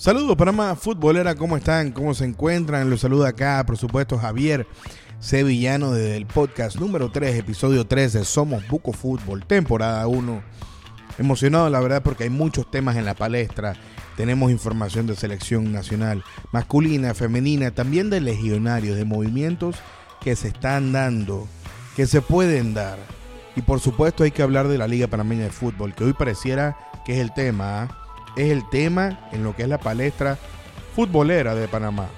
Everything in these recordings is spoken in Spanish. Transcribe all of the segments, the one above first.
Saludos Panamá Futbolera, ¿cómo están? ¿Cómo se encuentran? Los saluda acá, por supuesto, Javier Sevillano desde el podcast número 3, episodio 3 de Somos Buco Fútbol, temporada 1. Emocionado, la verdad, porque hay muchos temas en la palestra. Tenemos información de selección nacional, masculina, femenina, también de legionarios, de movimientos que se están dando, que se pueden dar. Y por supuesto hay que hablar de la Liga Panameña de Fútbol, que hoy pareciera que es el tema. ¿ah? Es el tema en lo que es la palestra futbolera de Panamá.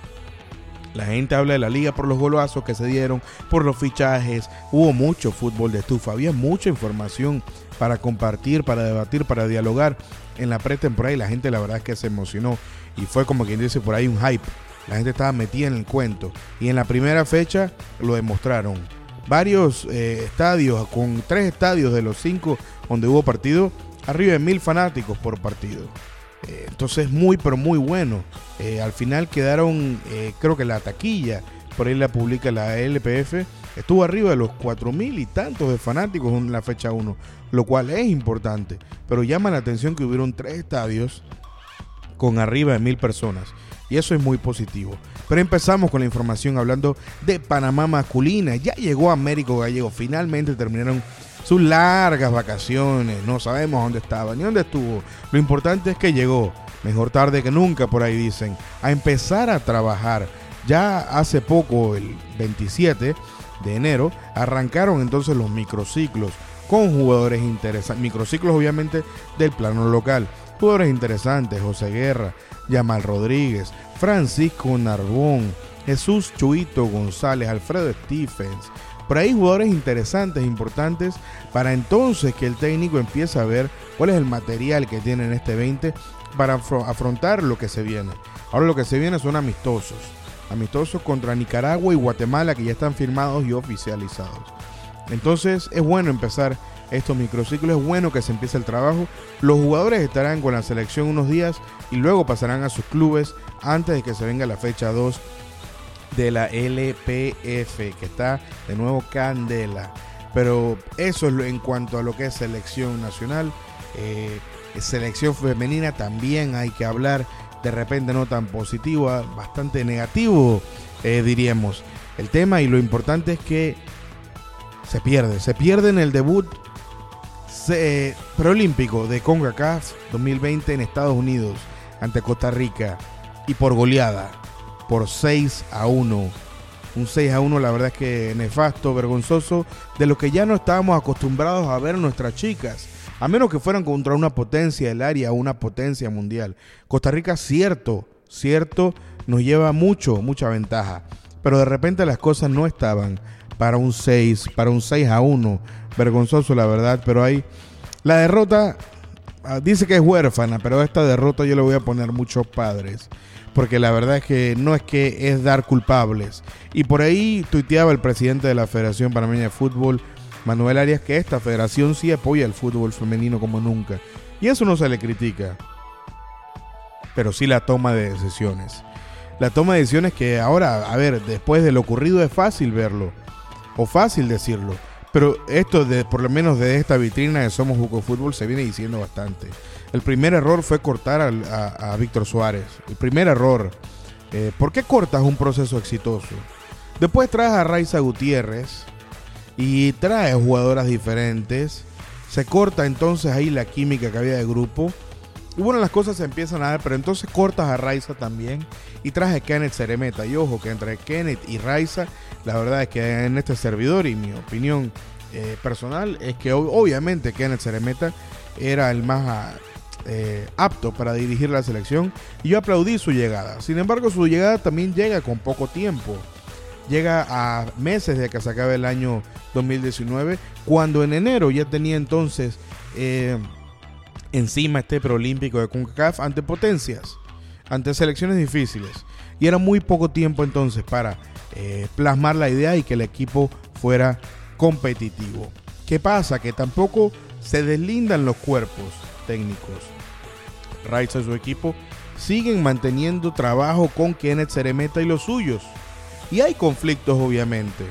La gente habla de la liga por los golazos que se dieron, por los fichajes. Hubo mucho fútbol de estufa, había mucha información para compartir, para debatir, para dialogar en la pretemporada y la gente la verdad es que se emocionó y fue como quien dice por ahí un hype. La gente estaba metida en el cuento y en la primera fecha lo demostraron. Varios eh, estadios, con tres estadios de los cinco donde hubo partido, arriba de mil fanáticos por partido. Eh, entonces muy, pero muy bueno. Eh, al final quedaron, eh, creo que la taquilla, por ahí la publica la LPF, estuvo arriba de los cuatro mil y tantos de fanáticos en la fecha 1, lo cual es importante. Pero llama la atención que hubieron tres estadios con arriba de mil personas. Y eso es muy positivo. Pero empezamos con la información hablando de Panamá masculina. Ya llegó Américo Gallego. Finalmente terminaron sus largas vacaciones. No sabemos dónde estaba ni dónde estuvo. Lo importante es que llegó, mejor tarde que nunca, por ahí dicen, a empezar a trabajar. Ya hace poco, el 27 de enero, arrancaron entonces los microciclos con jugadores interesantes. Microciclos, obviamente, del plano local. Jugadores interesantes: José Guerra, Yamal Rodríguez, Francisco Narbón, Jesús Chuito González, Alfredo Stephens. Por ahí jugadores interesantes, importantes, para entonces que el técnico empiece a ver cuál es el material que tiene en este 20 para afrontar lo que se viene. Ahora lo que se viene son amistosos. Amistosos contra Nicaragua y Guatemala que ya están firmados y oficializados. Entonces es bueno empezar estos microciclos, es bueno que se empiece el trabajo. Los jugadores estarán con la selección unos días y luego pasarán a sus clubes antes de que se venga la fecha 2 de la LPF, que está de nuevo candela. Pero eso es en cuanto a lo que es selección nacional. Eh, selección femenina también hay que hablar de repente no tan positiva, bastante negativo, eh, diríamos. El tema y lo importante es que se pierde, se pierde en el debut preolímpico de CONCACAF 2020 en Estados Unidos ante Costa Rica y por goleada por 6 a 1. Un 6 a 1 la verdad es que nefasto, vergonzoso, de lo que ya no estábamos acostumbrados a ver nuestras chicas. A menos que fueran contra una potencia del área, una potencia mundial. Costa Rica, cierto, cierto, nos lleva mucho, mucha ventaja. Pero de repente las cosas no estaban para un 6, para un 6 a 1. Vergonzoso, la verdad, pero hay. La derrota dice que es huérfana, pero esta derrota yo le voy a poner muchos padres porque la verdad es que no es que es dar culpables. Y por ahí tuiteaba el presidente de la Federación Panameña de Fútbol, Manuel Arias, que esta federación sí apoya el fútbol femenino como nunca. Y eso no se le critica, pero sí la toma de decisiones. La toma de decisiones que ahora, a ver, después de lo ocurrido es fácil verlo, o fácil decirlo. Pero esto, de, por lo menos de esta vitrina de Somos Buco Fútbol, se viene diciendo bastante. El primer error fue cortar a, Víctor Suárez. El primer error. Eh, ¿Por qué cortas un proceso exitoso? Después traes a Raiza Gutiérrez y traes jugadoras diferentes. Se corta entonces ahí la química que había de grupo. Y bueno, las cosas se empiezan a dar, pero entonces cortas a Raiza también y traes a Kenneth Ceremeta. Y ojo que entre Kenneth y Raiza, la verdad es que en este servidor y mi opinión eh, personal es que obviamente Kenneth Ceremeta era el más eh, apto para dirigir la selección y yo aplaudí su llegada. Sin embargo, su llegada también llega con poco tiempo. Llega a meses de que se acabe el año 2019, cuando en enero ya tenía entonces eh, encima este preolímpico de CONCACAF ante potencias, ante selecciones difíciles. Y era muy poco tiempo entonces para eh, plasmar la idea y que el equipo fuera competitivo. ¿Qué pasa? Que tampoco se deslindan los cuerpos técnicos. Raiza y su equipo siguen manteniendo trabajo con Kenneth Ceremeta y los suyos. Y hay conflictos, obviamente.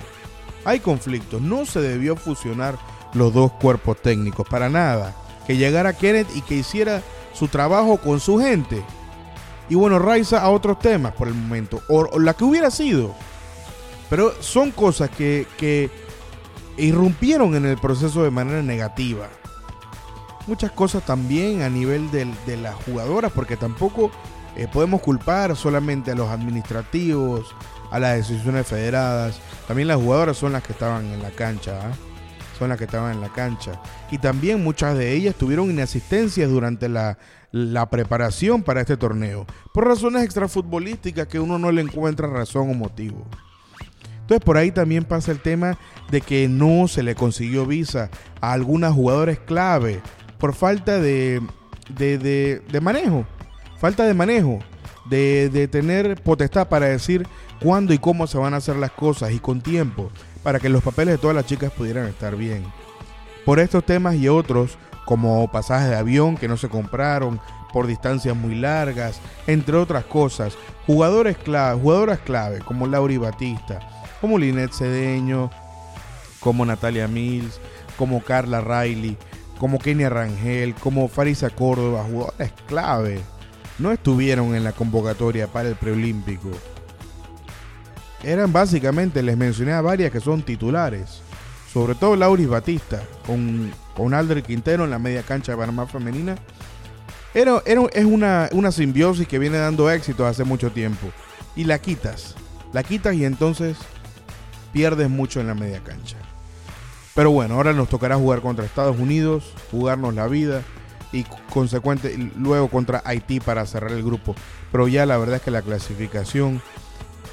Hay conflictos. No se debió fusionar los dos cuerpos técnicos, para nada. Que llegara Kenneth y que hiciera su trabajo con su gente. Y bueno, Raiza a otros temas por el momento, o, la que hubiera sido. Pero son cosas que, que irrumpieron en el proceso de manera negativa. Muchas cosas también a nivel de, de las jugadoras, porque tampoco eh, podemos culpar solamente a los administrativos, a las decisiones federadas. También las jugadoras son las que estaban en la cancha. ¿ah? Son las que estaban en la cancha. Y también muchas de ellas tuvieron inasistencias durante la, la preparación para este torneo. Por razones extrafutbolísticas que uno no le encuentra razón o motivo. Entonces por ahí también pasa el tema de que no se le consiguió visa a algunas jugadores clave por falta de, de, de manejo falta de manejo, de, tener potestad para decir cuándo y cómo se van a hacer las cosas y con tiempo, para que los papeles de todas las chicas pudieran estar bien. Por estos temas y otros, como pasajes de avión que no se compraron, por distancias muy largas, entre otras cosas, jugadores clave, jugadoras clave como Lauri Batista, como Linet Cedeño, como Natalia Mills, como Carla Riley, como Kenia Rangel, como Farisa Córdoba, jugadores clave no estuvieron en la convocatoria para el preolímpico. Eran básicamente, les mencioné a varias que son titulares, sobre todo Lauris Batista, con, con Alder Quintero en la media cancha de Panamá femenina. Era, es una, una simbiosis que viene dando éxito hace mucho tiempo. Y la quitas, la quitas y entonces pierdes mucho en la media cancha. Pero bueno, ahora nos tocará jugar contra Estados Unidos, jugarnos la vida y consecuente luego contra Haití para cerrar el grupo. Pero ya la verdad es que la clasificación,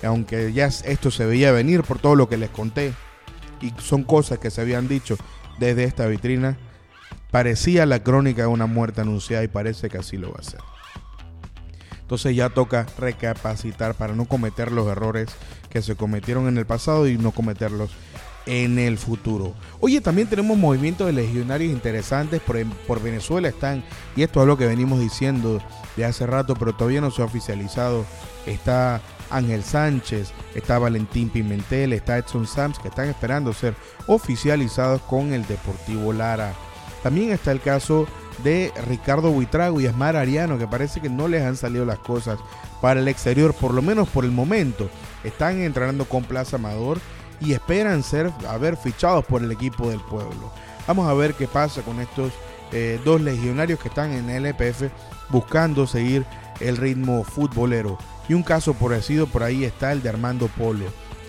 aunque ya esto se veía venir por todo lo que les conté, y son cosas que se habían dicho desde esta vitrina, parecía la crónica de una muerte anunciada y parece que así lo va a ser. Entonces ya toca recapacitar para no cometer los errores que se cometieron en el pasado y no cometerlos en el futuro. Oye, también tenemos movimientos de legionarios interesantes por, por, Venezuela están, y esto es lo que venimos diciendo de hace rato, pero todavía no se ha oficializado. Está Ángel Sánchez, está Valentín Pimentel, está Edson Sams, que están esperando ser oficializados con el Deportivo Lara. También está el caso de Ricardo Buitrago y Esmar Ariano, que parece que no les han salido las cosas para el exterior, por lo menos por el momento. Están entrenando con Plaza Amador y esperan ser haber fichados por el equipo del pueblo. Vamos a ver qué pasa con estos eh, dos legionarios que están en el LPF buscando seguir el ritmo futbolero. Y un caso parecido por ahí está el de Armando Polo.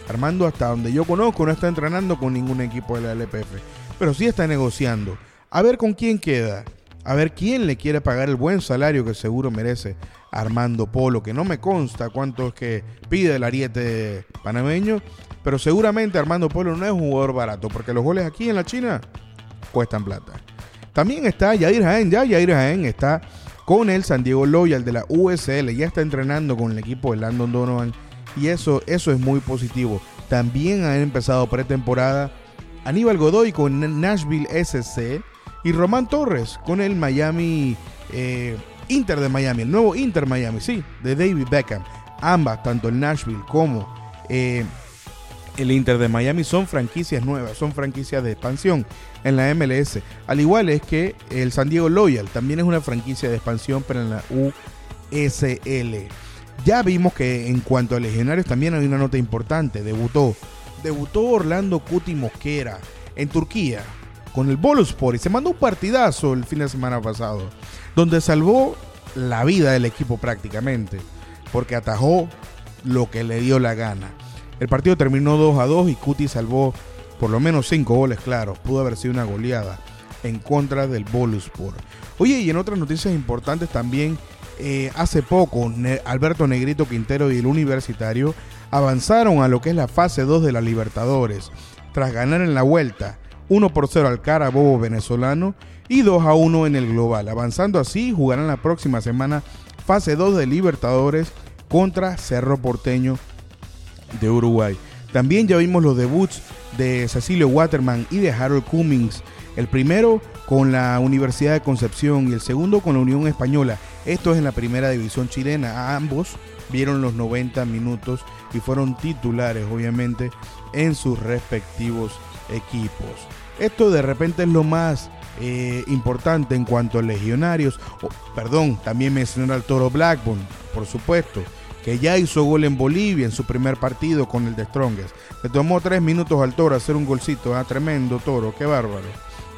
Armando, hasta donde yo conozco, no está entrenando con ningún equipo de la LPF, pero sí está negociando. A ver con quién queda. A ver quién le quiere pagar el buen salario que seguro merece Armando Polo, que no me consta cuánto es que pide el ariete panameño, pero seguramente Armando Polo no es un jugador barato, porque los goles aquí en la China cuestan plata. También está Yair Jaén, ya Yair Jaén está con el San Diego Loyal de la USL, ya está entrenando con el equipo de Landon Donovan y eso, eso es muy positivo. También han empezado pretemporada Aníbal Godoy con Nashville SC y Román Torres con el Miami eh, Inter de Miami, el nuevo Inter Miami, sí, de David Beckham. Ambas, tanto el Nashville como eh, el Inter de Miami son franquicias nuevas, son franquicias de expansión en la MLS. Al igual es que el San Diego Loyal también es una franquicia de expansión, pero en la USL. Ya vimos que en cuanto a legionarios también hay una nota importante. Debutó, debutó Orlando Cuti Mosquera en Turquía con el Boluspor y se mandó un partidazo el fin de semana pasado, donde salvó la vida del equipo prácticamente, porque atajó lo que le dio la gana. El partido terminó 2 a 2 y Cuti salvó por lo menos 5 goles claros. Pudo haber sido una goleada en contra del Boluspor. Oye, y en otras noticias importantes también, eh, hace poco Alberto Negrito Quintero y el Universitario avanzaron a lo que es la fase 2 de la Libertadores, tras ganar en la vuelta 1 por 0 al Carabobo venezolano y 2 a 1 en el global. Avanzando así, jugarán la próxima semana fase 2 de Libertadores contra Cerro Porteño de Uruguay. También ya vimos los debuts de Cecilio Waterman y de Harold Cummings. El primero con la Universidad de Concepción y el segundo con la Unión Española. Esto es en la primera división chilena. ambos vieron los 90 minutos y fueron titulares, obviamente, en sus respectivos equipos. Esto de repente es lo más eh, importante en cuanto a legionarios. perdón, también mencionar al Toro Blackburn, por supuesto, que ya hizo gol en Bolivia en su primer partido con el de Strongest. Le tomó tres minutos al Toro hacer un golcito, ah, tremendo Toro, qué bárbaro.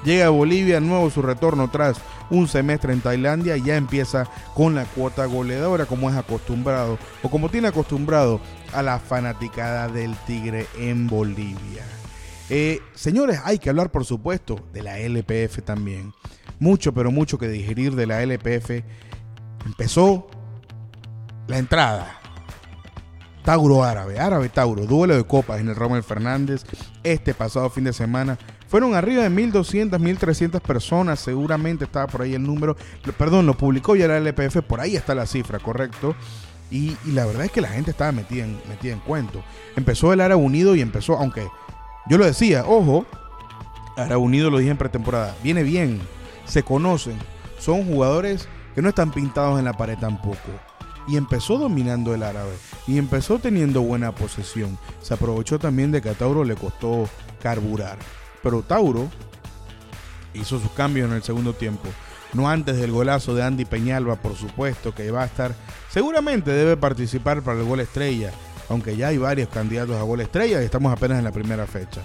Llega a Bolivia, nuevo su retorno tras un semestre en Tailandia y ya empieza con la cuota goleadora como es acostumbrado o como tiene acostumbrado a la fanaticada del Tigre en Bolivia. Eh, señores, hay que hablar por supuesto de la LPF también. Mucho, pero mucho que digerir de la LPF. Empezó la entrada. Tauro Árabe, Árabe Tauro, duelo de copas en el Rommel Fernández este pasado fin de semana. Fueron arriba de 1.200, 1.300 personas, seguramente estaba por ahí el número, perdón, lo publicó ya la LPF, por ahí está la cifra, correcto. Y, la verdad es que la gente estaba metida en, metida en cuento. Empezó el Árabe Unido y empezó, aunque yo lo decía, ojo, Árabe Unido lo dije en pretemporada, viene bien, se conocen, son jugadores que no están pintados en la pared tampoco y empezó dominando el árabe y empezó teniendo buena posesión. Se aprovechó también de que a Tauro le costó carburar. Pero Tauro hizo sus cambios en el segundo tiempo. No antes del golazo de Andy Peñalba, por supuesto, que va a estar, seguramente debe participar para el gol estrella, aunque ya hay varios candidatos a gol estrella y estamos apenas en la primera fecha.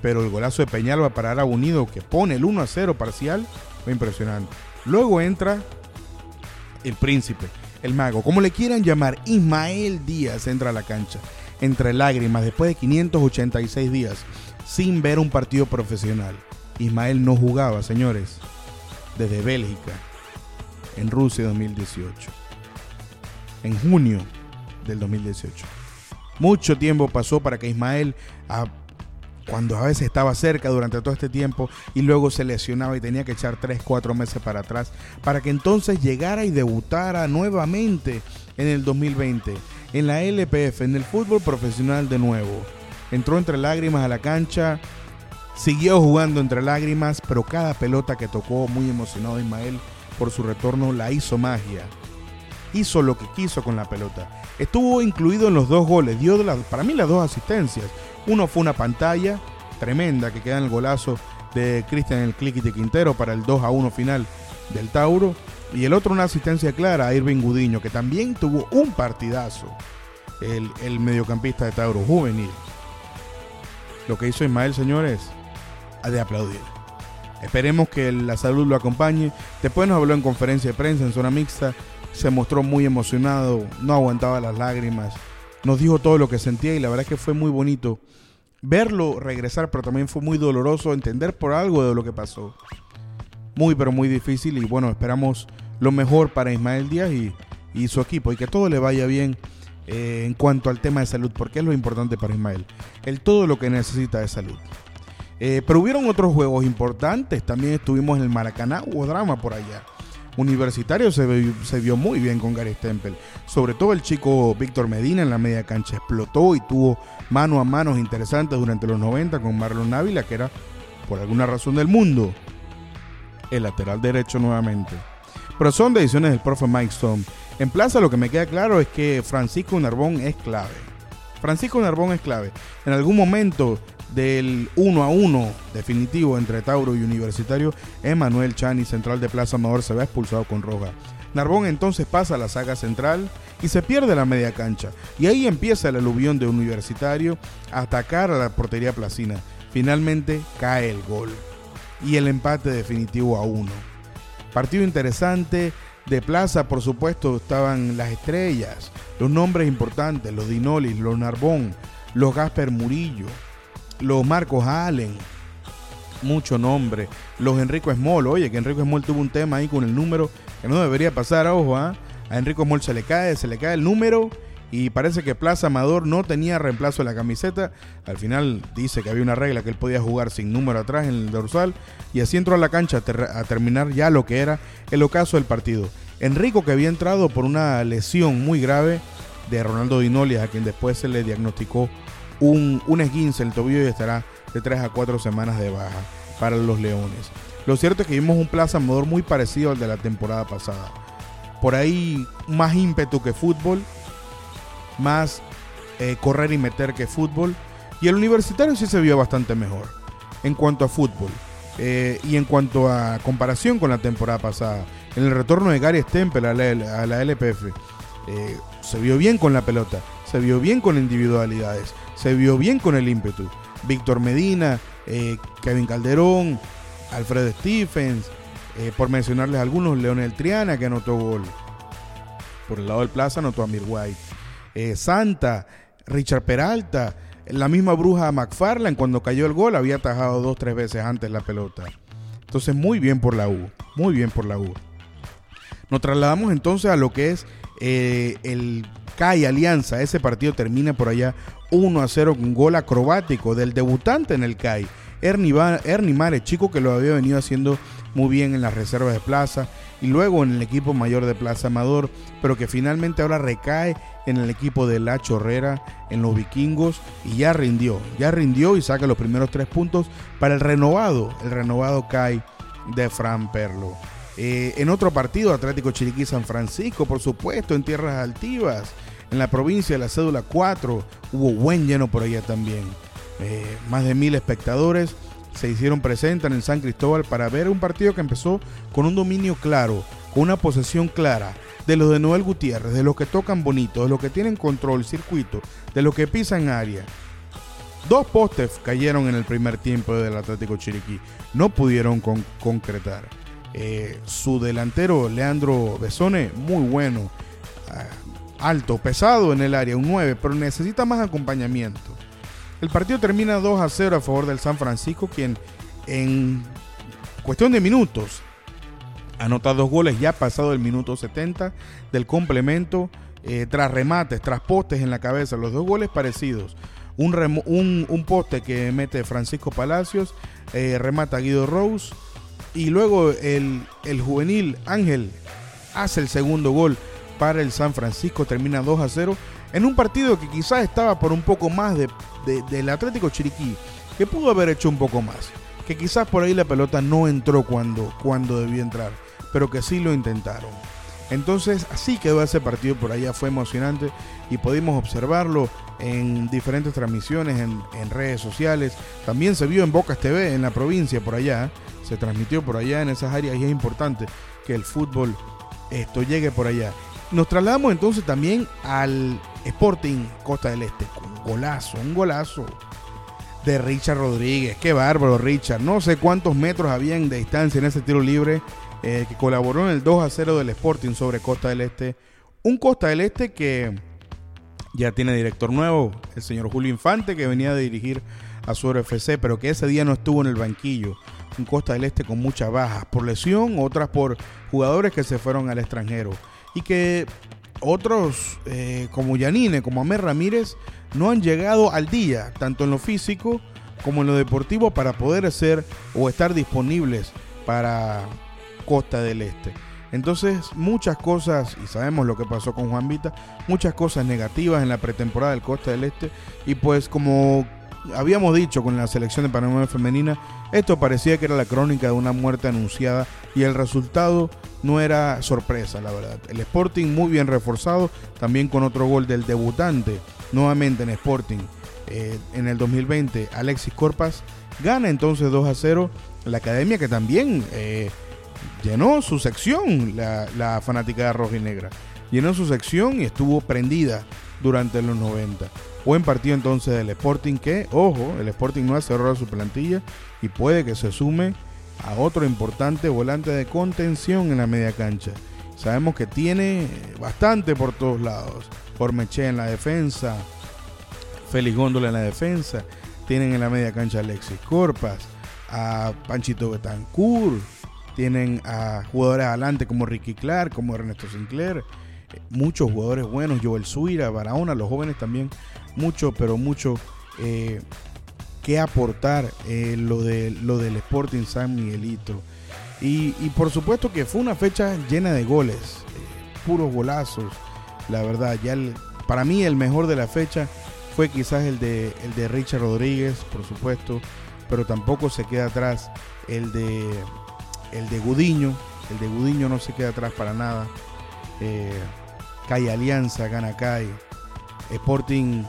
Pero el golazo de Peñalba para Ara Unido, que pone el 1 a 0 parcial, fue impresionante. Luego entra el príncipe, el mago, como le quieran llamar, Ismael Díaz entra a la cancha entre lágrimas después de 586 días sin ver un partido profesional. Ismael no jugaba, señores, desde Bélgica en Rusia 2018. En junio del 2018. Mucho tiempo pasó para que Ismael cuando a veces estaba cerca durante todo este tiempo y luego se lesionaba y tenía que echar 3, 4 meses para atrás, para que entonces llegara y debutara nuevamente en el 2020 en la LPF, en el fútbol profesional de nuevo. Entró entre lágrimas a la cancha, siguió jugando entre lágrimas, pero cada pelota que tocó, muy emocionado Ismael por su retorno, la hizo magia. Hizo lo que quiso con la pelota. Estuvo incluido en los dos goles, dio para mí las dos asistencias uno fue una pantalla tremenda que queda en el golazo de Cristian el Click de Quintero para el 2 a 1 final del Tauro. Y el otro una asistencia clara a Irving Gudiño, que también tuvo un partidazo. El, el mediocampista de Tauro juvenil. Lo que hizo Ismael, señores, ha de aplaudir. Esperemos que la salud lo acompañe. Después nos habló en conferencia de prensa en zona mixta. Se mostró muy emocionado, no aguantaba las lágrimas nos dijo todo lo que sentía y la verdad es que fue muy bonito verlo regresar, pero también fue muy doloroso entender por algo de lo que pasó. Muy, pero muy difícil y bueno, esperamos lo mejor para Ismael Díaz y, su equipo y que todo le vaya bien eh, en cuanto al tema de salud, porque es lo importante para Ismael. El todo lo que necesita es salud. Eh, pero hubieron otros juegos importantes, también estuvimos en el Maracaná, hubo drama por allá. Universitario se, vio muy bien con Gary Stempel. Sobre todo el chico Víctor Medina en la media cancha explotó y tuvo mano a manos interesantes durante los 90 con Marlon Ávila, que era, por alguna razón del mundo, el lateral derecho nuevamente. Pero son decisiones del profe Mike Stone. En plaza lo que me queda claro es que Francisco Narbón es clave. Francisco Narbón es clave. En algún momento del 1 a 1 definitivo entre Tauro y Universitario, Emanuel Chani, central de Plaza Amador, se ve expulsado con roja. Narbón entonces pasa a la saga central y se pierde la media cancha. Y ahí empieza el aluvión de Universitario a atacar a la portería placina. Finalmente cae el gol. Y el empate definitivo a 1. Partido interesante. De plaza, por supuesto, estaban las estrellas, los nombres importantes, los Dinolis, los Narbón, los Gasper Murillo, los Marcos Allen, mucho nombre, los Enrico Small, oye, que Enrico Small tuvo un tema ahí con el número que no debería pasar, ojo, ¿ah? a Enrico Small se le cae, se le cae el número y parece que Plaza Amador no tenía reemplazo de la camiseta. Al final dice que había una regla que él podía jugar sin número atrás en el dorsal y así entró a la cancha a, terminar ya lo que era el ocaso del partido. Enrico que había entrado por una lesión muy grave de Ronaldo Dinoli, a quien después se le diagnosticó un, un esguince el tobillo y estará de 3 a 4 semanas de baja para los Leones. Lo cierto es que vimos un Plaza Amador muy parecido al de la temporada pasada. Por ahí más ímpetu que fútbol, más eh, correr y meter que fútbol. Y el universitario sí se vio bastante mejor en cuanto a fútbol. Eh, y en cuanto a comparación con la temporada pasada, en el retorno de Gary Stempel a la, a LPF, Eh, se vio bien con la pelota, se vio bien con individualidades, se vio bien con el ímpetu. Víctor Medina, eh, Kevin Calderón, Alfredo Stephens, eh, por mencionarles algunos, Leonel Triana que anotó gol. Por el lado del plaza anotó a Mir White. Santa, Richard Peralta, la misma bruja McFarland cuando cayó el gol había atajado dos, tres veces antes la pelota. Entonces muy bien por la U, muy bien por la U. Nos trasladamos entonces a lo que es eh, el CAI Alianza. Ese partido termina por allá 1 a 0 con gol acrobático del debutante en el CAI. Ernie, Ernie Mare, chico que lo había venido haciendo muy bien en las reservas de plaza y luego en el equipo mayor de Plaza Amador, pero que finalmente ahora recae en el equipo de La Chorrera, en los vikingos, y ya rindió, ya rindió y saca los primeros tres puntos para el renovado, el renovado CAI de Fran Perlo. Eh, en otro partido, Atlético Chiriquí San Francisco, por supuesto, en tierras altivas, en la provincia de la cédula 4, hubo buen lleno por allá también. Eh, más de mil espectadores se hicieron presentes en San Cristóbal para ver un partido que empezó con un dominio claro, con una posesión clara de los de Noel Gutiérrez, de los que tocan bonito, de los que tienen control, circuito, de los que pisan área. Dos postes cayeron en el primer tiempo del Atlético Chiriquí. No pudieron concretar. Eh, su delantero, Leandro Besone, muy bueno. Ah, alto, pesado en el área, un 9, pero necesita más acompañamiento. El partido termina 2 a 0 a favor del San Francisco, quien en cuestión de minutos anota dos goles ya pasado el minuto 70 del complemento, eh, tras remates, tras postes en la cabeza, los dos goles parecidos. Un, un, poste que mete Francisco Palacios, eh, remata Guido Rose y luego el, el juvenil Ángel hace el segundo gol para el San Francisco, termina 2 a 0 en un partido que quizás estaba por un poco más de, del Atlético Chiriquí, que pudo haber hecho un poco más, que quizás por ahí la pelota no entró cuando, cuando debió entrar, pero que sí lo intentaron. Entonces así quedó ese partido por allá, fue emocionante y pudimos observarlo en diferentes transmisiones en, redes sociales. También se vio en Bocas TV en la provincia por allá, se transmitió por allá en esas áreas y es importante que el fútbol esto llegue por allá. Nos trasladamos entonces también al Sporting Costa del Este. Un golazo, un golazo de Richard Rodríguez. Qué bárbaro, Richard. No sé cuántos metros habían de distancia en ese tiro libre eh, que colaboró en el 2 a 0 del Sporting sobre Costa del Este. Un Costa del Este que ya tiene director nuevo, el señor Julio Infante, que venía de dirigir a su FC, pero que ese día no estuvo en el banquillo. Un Costa del Este con muchas bajas por lesión, otras por jugadores que se fueron al extranjero. Y que otros eh, como Yanine, como Amer Ramírez, no han llegado al día, tanto en lo físico como en lo deportivo, para poder ser o estar disponibles para Costa del Este. Entonces, muchas cosas, y sabemos lo que pasó con Juan Vita, muchas cosas negativas en la pretemporada del Costa del Este, y pues como habíamos dicho con la selección de Panamá femenina, esto parecía que era la crónica de una muerte anunciada y el resultado no era sorpresa, la verdad. El Sporting muy bien reforzado, también con otro gol del debutante, nuevamente en Sporting eh, en el 2020, Alexis Corpas, gana entonces 2 a 0 la academia que también eh, llenó su sección, la, la fanática roja y negra. Llenó su sección y estuvo prendida durante los 90. Buen partido entonces del Sporting que, ojo, el Sporting no ha cerrado su plantilla y puede que se sume a otro importante volante de contención en la media cancha. Sabemos que tiene bastante por todos lados. Meche en la defensa, Félix Góndola en la defensa, tienen en la media cancha a Alexis Corpas, a Panchito Betancourt, tienen a jugadores adelante como Ricky Clark, como Ernesto Sinclair, muchos jugadores buenos, Joel Suira, Barahona, los jóvenes también, mucho, pero mucho eh, que aportar eh, lo, de, lo del Sporting San Miguelito. Y, por supuesto que fue una fecha llena de goles, eh, puros golazos. La verdad, ya para mí el mejor de la fecha fue quizás el de, el de Richard Rodríguez, por supuesto, pero tampoco se queda atrás el de, el de Gudiño, el de Gudiño no se queda atrás para nada. Eh, Calle Alianza gana Calle. Sporting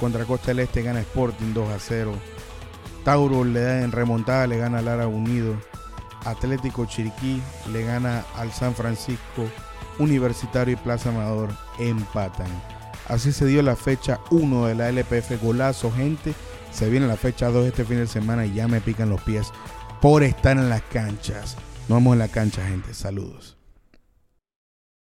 contra Costa del Este gana Sporting 2 a 0. Tauro le da en remontada, le gana Lara Unido. Atlético Chiriquí le gana al San Francisco. Universitario y Plaza Amador empatan. Así se dio la fecha 1 de la LPF. Golazo, gente. Se viene la fecha 2 este fin de semana y ya me pican los pies por estar en las canchas. Nos vemos en la cancha, gente. Saludos.